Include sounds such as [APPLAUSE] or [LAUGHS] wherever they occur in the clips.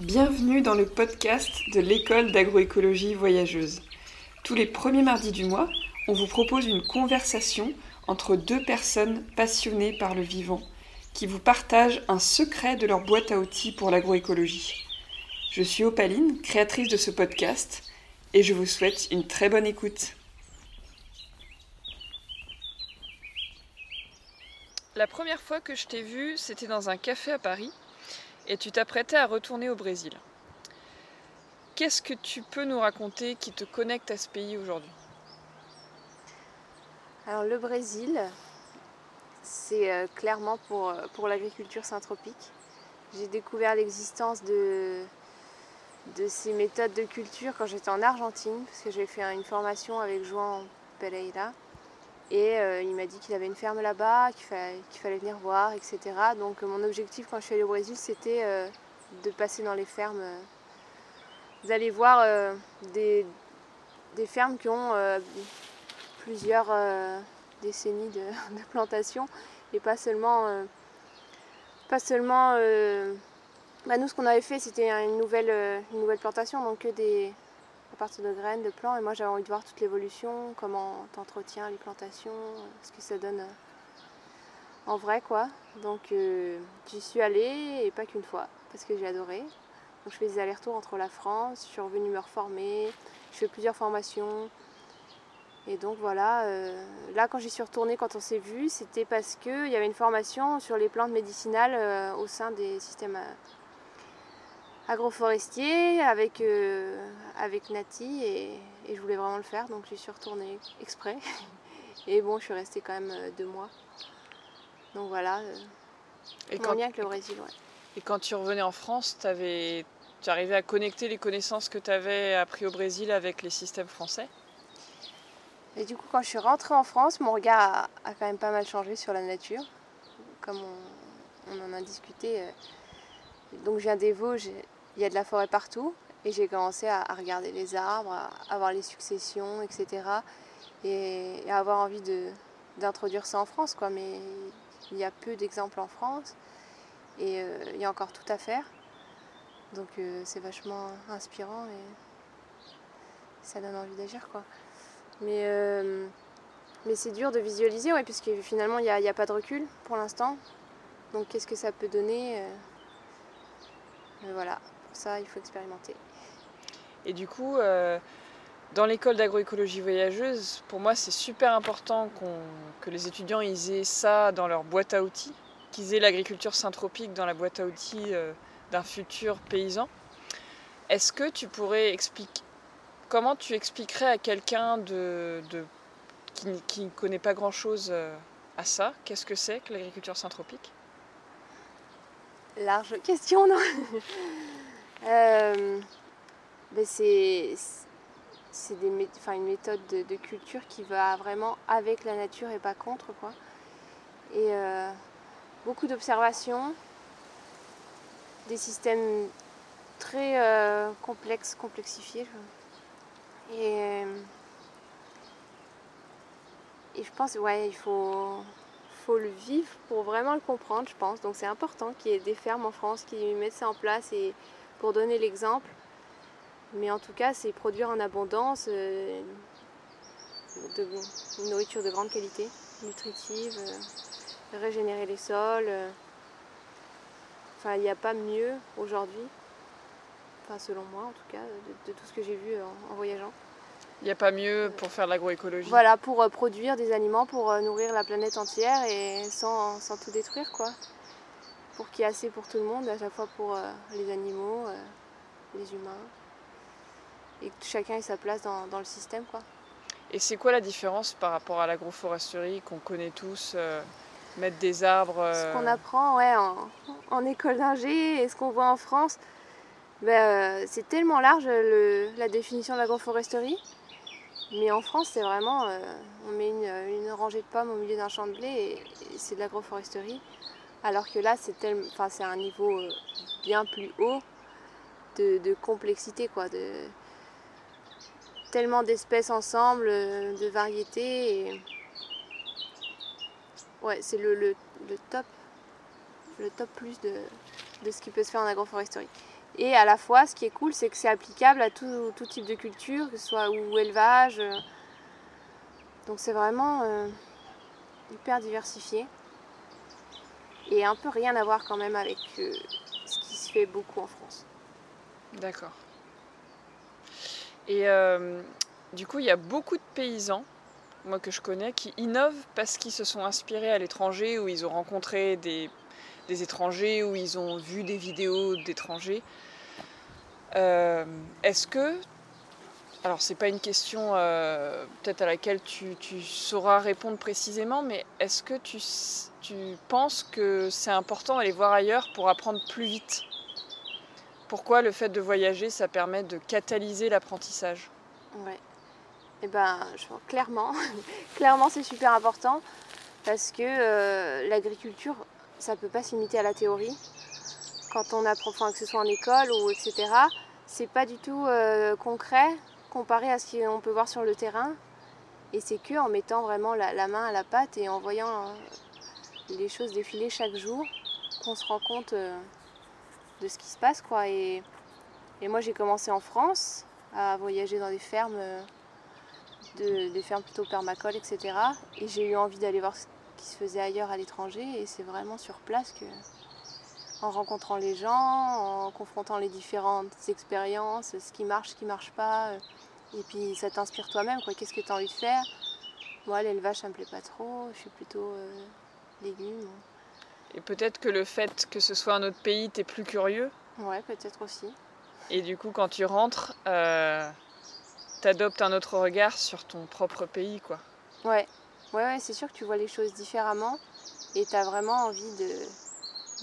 Bienvenue dans le podcast de l'école d'agroécologie voyageuse. Tous les premiers mardis du mois, on vous propose une conversation entre deux personnes passionnées par le vivant qui vous partagent un secret de leur boîte à outils pour l'agroécologie. Je suis Opaline, créatrice de ce podcast, et je vous souhaite une très bonne écoute. La première fois que je t'ai vu, c'était dans un café à Paris, et tu t'apprêtais à retourner au Brésil. Qu'est-ce que tu peux nous raconter qui te connecte à ce pays aujourd'hui? Alors le Brésil, c'est euh, clairement pour, euh, pour l'agriculture syntropique. J'ai découvert l'existence de, ces méthodes de culture quand j'étais en Argentine, parce que j'ai fait une formation avec Joan Pereira. Et euh, il m'a dit qu'il avait une ferme là-bas, qu'il fallait, venir voir, etc. Donc mon objectif quand je suis allée au Brésil, c'était de passer dans les fermes, d'aller voir des, des, fermes qui ont plusieurs décennies de, [LAUGHS] plantation et pas seulement euh, pas seulement euh, bah, nous ce qu'on avait fait c'était une nouvelle euh, une nouvelle plantation donc que des à partir de graines de plants et moi j'avais envie de voir toute l'évolution comment t'entretiens les plantations ce que ça donne en vrai quoi. Donc j'y suis allée et pas qu'une fois parce que j'ai adoré. Donc je fais des allers-retours entre la France je suis revenue me reformer je fais plusieurs formations. Et donc voilà, euh, là quand j'y suis retournée, quand on s'est vu, c'était parce qu'il y avait une formation sur les plantes médicinales euh, au sein des systèmes euh, agroforestiers avec, avec Nati et, je voulais vraiment le faire, donc j'y suis retournée exprès. [LAUGHS] Et bon, je suis restée quand même deux mois. Donc voilà, et quand, lien avec le Brésil. Ouais. Et quand tu revenais en France, avais, tu arrivais à connecter les connaissances que tu avais apprises au Brésil avec les systèmes français? Et du coup, quand je suis rentrée en France, mon regard a, quand même pas mal changé sur la nature, comme on, en a discuté. Euh. Donc, je viens des Vosges, il y a de la forêt partout, et j'ai commencé à, regarder les arbres, à, voir les successions, etc. Et, à avoir envie d'introduire ça en France, quoi. Mais il y a peu d'exemples en France, et euh, il y a encore tout à faire. Donc, euh, c'est vachement inspirant et ça donne envie d'agir, quoi. Mais, euh, mais c'est dur de visualiser, ouais, puisque finalement, il n'y a, a, pas de recul pour l'instant. Donc, qu'est-ce que ça peut donner Voilà, pour ça, il faut expérimenter. Et du coup, dans l'école d'agroécologie voyageuse, pour moi, c'est super important que les étudiants ils aient ça dans leur boîte à outils, qu'ils aient l'agriculture syntropique dans la boîte à outils d'un futur paysan. Est-ce que tu pourrais expliquer, Comment tu expliquerais à quelqu'un de, qui, ne connaît pas grand-chose euh, à ça? Qu'est-ce que c'est que l'agriculture syntropique Large question, non? Euh, ben C'est une méthode de, culture qui va vraiment avec la nature et pas contre. Quoi. Et euh, beaucoup d'observations, des systèmes très complexes, complexifiés. Et, euh, je pense, ouais, il faut, le vivre pour vraiment le comprendre, je pense. Donc c'est important qu'il y ait des fermes en France qui mettent ça en place pour donner l'exemple. Mais en tout cas, c'est produire en abondance euh, de, une nourriture de grande qualité, nutritive, euh, régénérer les sols. Enfin, il n'y a pas mieux aujourd'hui selon moi en tout cas, de, tout ce que j'ai vu en, voyageant. Il n'y a pas mieux pour faire de l'agroécologie Voilà, pour euh, produire des aliments, pour euh, nourrir la planète entière et sans, tout détruire quoi. Pour qu'il y ait assez pour tout le monde, à chaque fois pour euh, les animaux, les humains. Et que chacun ait sa place dans, le système quoi. Et c'est quoi la différence par rapport à l'agroforesterie qu'on connaît tous Mettre des arbres. Ce qu'on apprend ouais, en, en école d'ingé et ce qu'on voit en France, ben, euh, c'est tellement large la définition de l'agroforesterie. Mais en France, c'est vraiment, euh, on met une, rangée de pommes au milieu d'un champ de blé et, c'est de l'agroforesterie. Alors que là, c'est un niveau euh, bien plus haut de, complexité, quoi, de tellement d'espèces ensemble, de variétés. Ouais, c'est le, top, le top plus de, ce qui peut se faire en agroforesterie. Et à la fois, ce qui est cool, c'est que c'est applicable à tout, type de culture, que ce soit ou élevage. Euh. Donc c'est vraiment euh, hyper diversifié. Et un peu rien à voir quand même avec euh, ce qui se fait beaucoup en France. D'accord. Et du coup, il y a beaucoup de paysans, moi que je connais, qui innovent parce qu'ils se sont inspirés à l'étranger, ou ils ont rencontré des étrangers ou ils ont vu des vidéos d'étrangers. Euh, est-ce que, alors c'est pas une question euh, peut-être à laquelle tu, sauras répondre précisément, mais est-ce que tu, penses que c'est important d'aller voir ailleurs pour apprendre plus vite? Pourquoi le fait de voyager, ça permet de catalyser l'apprentissage? Ouais. Eh ben, clairement, [LAUGHS] clairement c'est super important parce que euh, l'agriculture, ça ne peut pas s'imiter à la théorie. Quand on apprend, que ce soit en école ou etc., c'est pas du tout euh, concret comparé à ce qu'on peut voir sur le terrain. Et c'est que en mettant vraiment la, main à la pâte et en voyant euh, les choses défiler chaque jour qu'on se rend compte euh, de ce qui se passe. Quoi. Et, moi j'ai commencé en France à voyager dans des fermes, des fermes plutôt permacoles, etc. Et j'ai eu envie d'aller voir qui se faisait ailleurs à l'étranger. Et c'est vraiment sur place que, en rencontrant les gens, en confrontant les différentes expériences, ce qui marche, ce qui marche pas. Euh, et puis ça t'inspire toi-même, quoi. Qu'est-ce que tu as envie de faire? Moi, l'élevage, ça me plaît pas trop. Je suis plutôt euh, légumes. Et peut-être que le fait que ce soit un autre pays, t'es plus curieux? Ouais, peut-être aussi. Et du coup, quand tu rentres, euh, t'adoptes un autre regard sur ton propre pays, quoi. Ouais, Ouais, c'est sûr que tu vois les choses différemment et tu as vraiment envie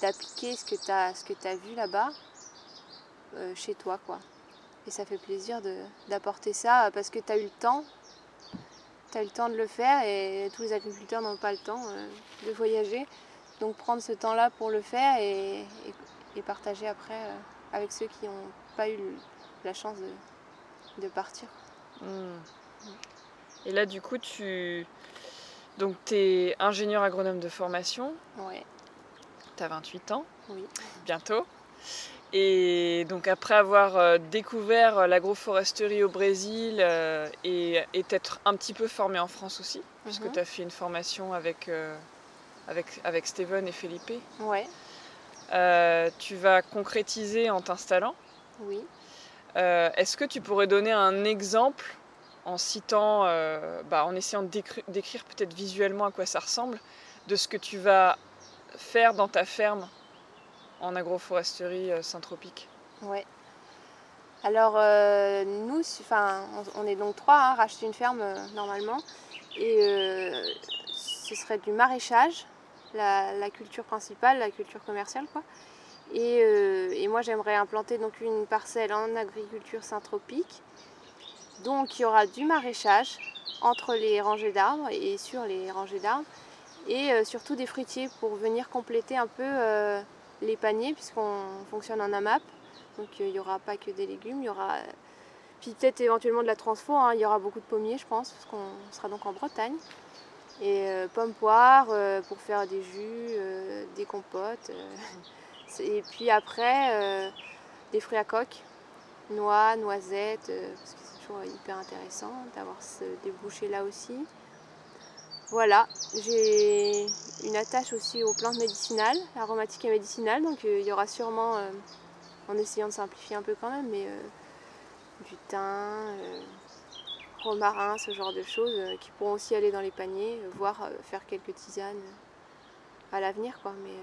d'appliquer ce que tu as, as vu là-bas euh, chez toi. quoi. Et ça fait plaisir d'apporter ça parce que tu as eu le temps. Tu as eu le temps de le faire et tous les agriculteurs n'ont pas le temps euh, de voyager. Donc prendre ce temps-là pour le faire et, partager après euh, avec ceux qui n'ont pas eu la chance de, partir. Hmm. Et là, du coup, tu, donc, tu es ingénieur agronome de formation. Oui. Tu as 28 ans. Oui. Bientôt. Et donc, après avoir euh, découvert l'agroforesterie au Brésil euh, et, être un petit peu formé en France aussi, puisque mhm. tu as fait une formation avec, euh, avec, avec Steven et Felipe. Tu vas concrétiser en t'installant. Oui. Est-ce que tu pourrais donner un exemple en citant, euh, bah, en essayant d'écrire peut-être visuellement à quoi ça ressemble, de ce que tu vas faire dans ta ferme en agroforesterie euh, Saint-Tropique. Ouais. Alors euh, nous, on est donc trois à racheter une ferme normalement, et ce serait du maraîchage, la, culture principale, la culture commerciale quoi. Et, moi j'aimerais implanter donc une parcelle en agriculture Saint-Tropique donc il y aura du maraîchage entre les rangées d'arbres et sur les rangées d'arbres et euh, surtout des fruitiers pour venir compléter un peu euh, les paniers puisqu'on fonctionne en AMAP. Donc euh, il n'y aura pas que des légumes, il y aura puis peut-être éventuellement de la transfo, hein. il y aura beaucoup de pommiers je pense parce qu'on sera donc en Bretagne. Et pommes poires pour faire des jus, des compotes. [LAUGHS] et puis après des fruits à coque, noix, noisettes, hyper intéressant d'avoir ce débouché là aussi. Voilà, j'ai une attache aussi aux plantes médicinales, aromatiques et médicinales, donc euh, il y aura sûrement, euh, en essayant de simplifier un peu quand même, mais euh, du thym, romarin, ce genre de choses qui pourront aussi aller dans les paniers, voire faire quelques tisanes à l'avenir quoi. Mais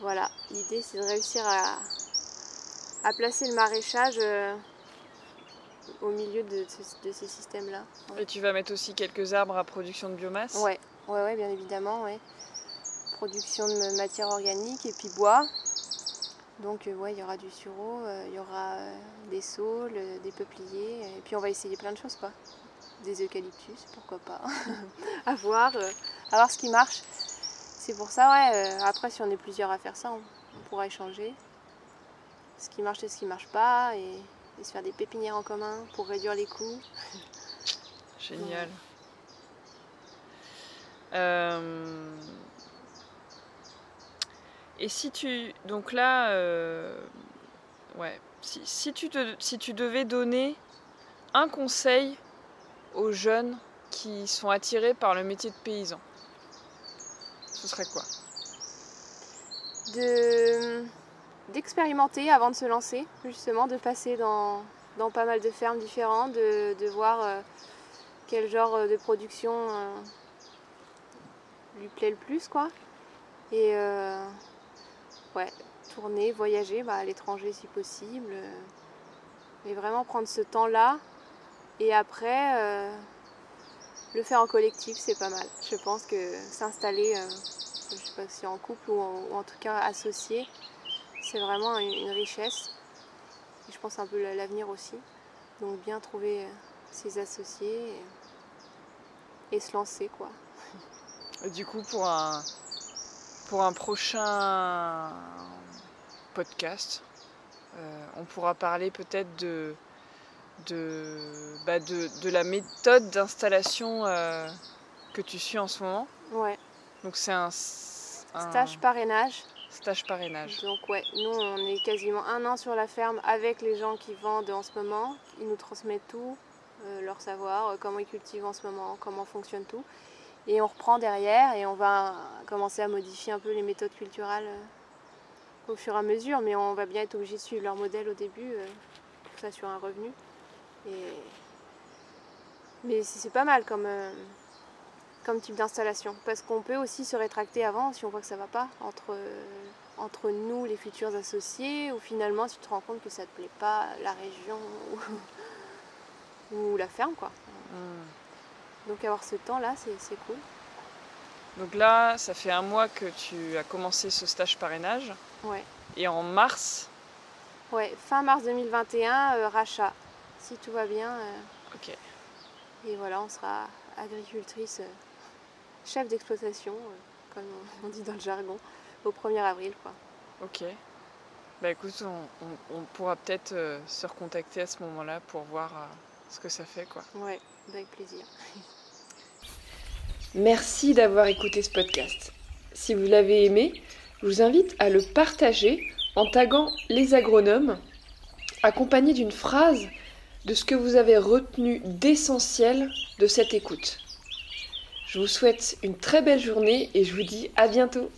voilà, l'idée c'est de réussir à, à placer le maraîchage au milieu de, ces systèmes-là. Et tu vas mettre aussi quelques arbres à production de biomasse? Ouais, ouais, ouais bien évidemment. Ouais. Production de matière organique et puis bois. Donc euh, ouais, il y aura du sureau, euh, il y aura euh, des saules, des peupliers, et puis on va essayer plein de choses quoi. Des eucalyptus, pourquoi pas. [LAUGHS] à voir, à voir ce qui marche. C'est pour ça, ouais, après si on est plusieurs à faire ça, on, on pourra échanger. Ce qui marche et ce qui marche pas. Et et se faire des pépinières en commun pour réduire les coûts. [LAUGHS] Génial. Euh, et si tu. Donc là, euh, Ouais. Si, si tu te, si tu devais donner un conseil aux jeunes qui sont attirés par le métier de paysan, ce serait quoi? De d'expérimenter avant de se lancer, justement, de passer dans, pas mal de fermes différentes, de, voir euh, quel genre de production euh, lui plaît le plus, quoi. Et euh, ouais, tourner, voyager bah, à l'étranger si possible. et vraiment prendre ce temps-là. Et après, le faire en collectif, c'est pas mal. Je pense que s'installer je sais pas si en couple ou en, tout cas associé, c'est vraiment une, richesse. Et je pense un peu l'avenir aussi. Donc bien trouver euh, ses associés et, se lancer quoi. du coup pour un pour un prochain podcast, euh, on pourra parler peut-être de de, bah, de, la méthode d'installation euh, que tu suis en ce moment. Ouais. Donc c'est un, stage parrainage. Stage parrainage. Donc ouais, nous on est quasiment un an sur la ferme avec les gens qui vendent en ce moment. Ils nous transmettent tout, euh, leur savoir, euh, comment ils cultivent en ce moment, comment fonctionne tout. Et on reprend derrière et on va commencer à modifier un peu les méthodes culturelles euh, au fur et à mesure. Mais on va bien être obligé de suivre leur modèle au début pour s'assurer un revenu. Mais c'est pas mal comme comme type d'installation. Parce qu'on peut aussi se rétracter avant si on voit que ça va pas entre, entre nous, les futurs associés, ou finalement si tu te rends compte que ça te plaît pas, la région [LAUGHS] ou, la ferme quoi. Hmm. Donc avoir ce temps-là, c'est cool. Donc là, ça fait un mois que tu as commencé ce stage parrainage. Ouais. Et en mars? Ouais, fin mars 2021, euh, rachat. Si tout va bien. Euh, ok. Et voilà, on sera agricultrice. Euh, chef d'exploitation, comme on dit dans le jargon, au 1er avril. Quoi. Ok. Bah écoute, on, pourra peut-être euh, se recontacter à ce moment-là pour voir euh, ce que ça fait. quoi. Ouais, avec plaisir. [LAUGHS] Merci d'avoir écouté ce podcast. Si vous l'avez aimé, je vous invite à le partager en taguant les agronomes, accompagné d'une phrase de ce que vous avez retenu d'essentiel de cette écoute. Je vous souhaite une très belle journée et je vous dis à bientôt.